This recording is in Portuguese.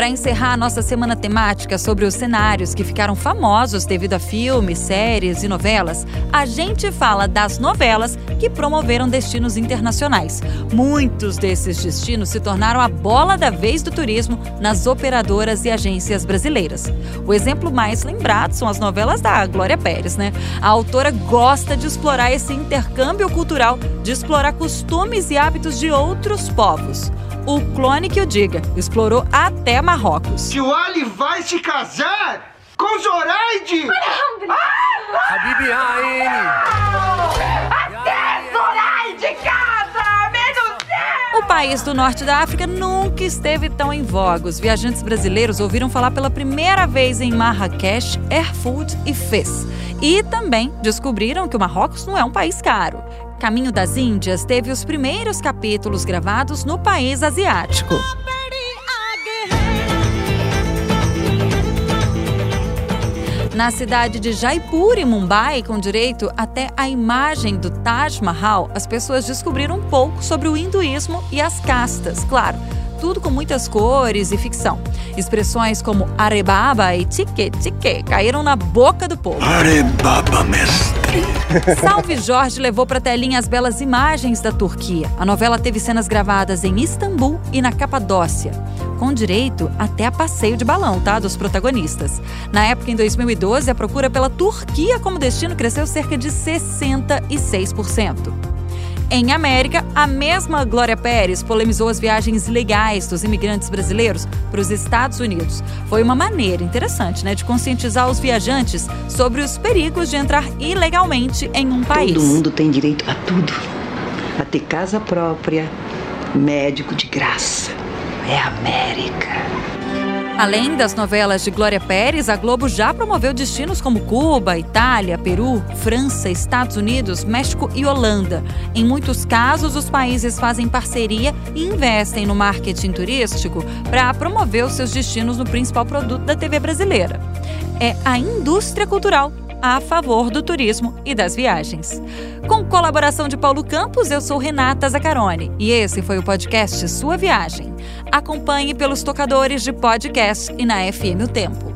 Para encerrar a nossa semana temática sobre os cenários que ficaram famosos devido a filmes, séries e novelas, a gente fala das novelas que promoveram destinos internacionais. Muitos desses destinos se tornaram a bola da vez do turismo nas operadoras e agências brasileiras. O exemplo mais lembrado são as novelas da Glória Pérez, né? A autora gosta de explorar esse intercâmbio cultural, de explorar costumes e hábitos de outros povos. O Clone que o diga explorou até Marrocos. Que o Ali vai se casar com Zoraide! Maravilha! Ah! País do norte da África nunca esteve tão em voga. Os viajantes brasileiros ouviram falar pela primeira vez em Marrakech, Airfood e Fez. E também descobriram que o Marrocos não é um país caro. Caminho das Índias teve os primeiros capítulos gravados no país asiático. Na cidade de Jaipur, em Mumbai, com direito até a imagem do Taj Mahal, as pessoas descobriram um pouco sobre o hinduísmo e as castas, claro. Tudo com muitas cores e ficção. Expressões como arebaba e tique tique caíram na boca do povo. Arebaba, mestre. Salve Jorge levou para telinha as belas imagens da Turquia. A novela teve cenas gravadas em Istambul e na Capadócia, com direito até a passeio de balão, tá, dos protagonistas. Na época, em 2012, a procura pela Turquia como destino cresceu cerca de 66%. Em América, a mesma Glória Pérez polemizou as viagens legais dos imigrantes brasileiros para os Estados Unidos. Foi uma maneira interessante, né, de conscientizar os viajantes sobre os perigos de entrar ilegalmente em um país. Todo mundo tem direito a tudo. A ter casa própria, médico de graça. É América. Além das novelas de Glória Pérez, a Globo já promoveu destinos como Cuba, Itália, Peru, França, Estados Unidos, México e Holanda. Em muitos casos, os países fazem parceria e investem no marketing turístico para promover os seus destinos no principal produto da TV brasileira. É a indústria cultural a favor do turismo e das viagens. Com colaboração de Paulo Campos, eu sou Renata Zacarone e esse foi o podcast Sua Viagem. Acompanhe pelos tocadores de podcast e na FM O Tempo.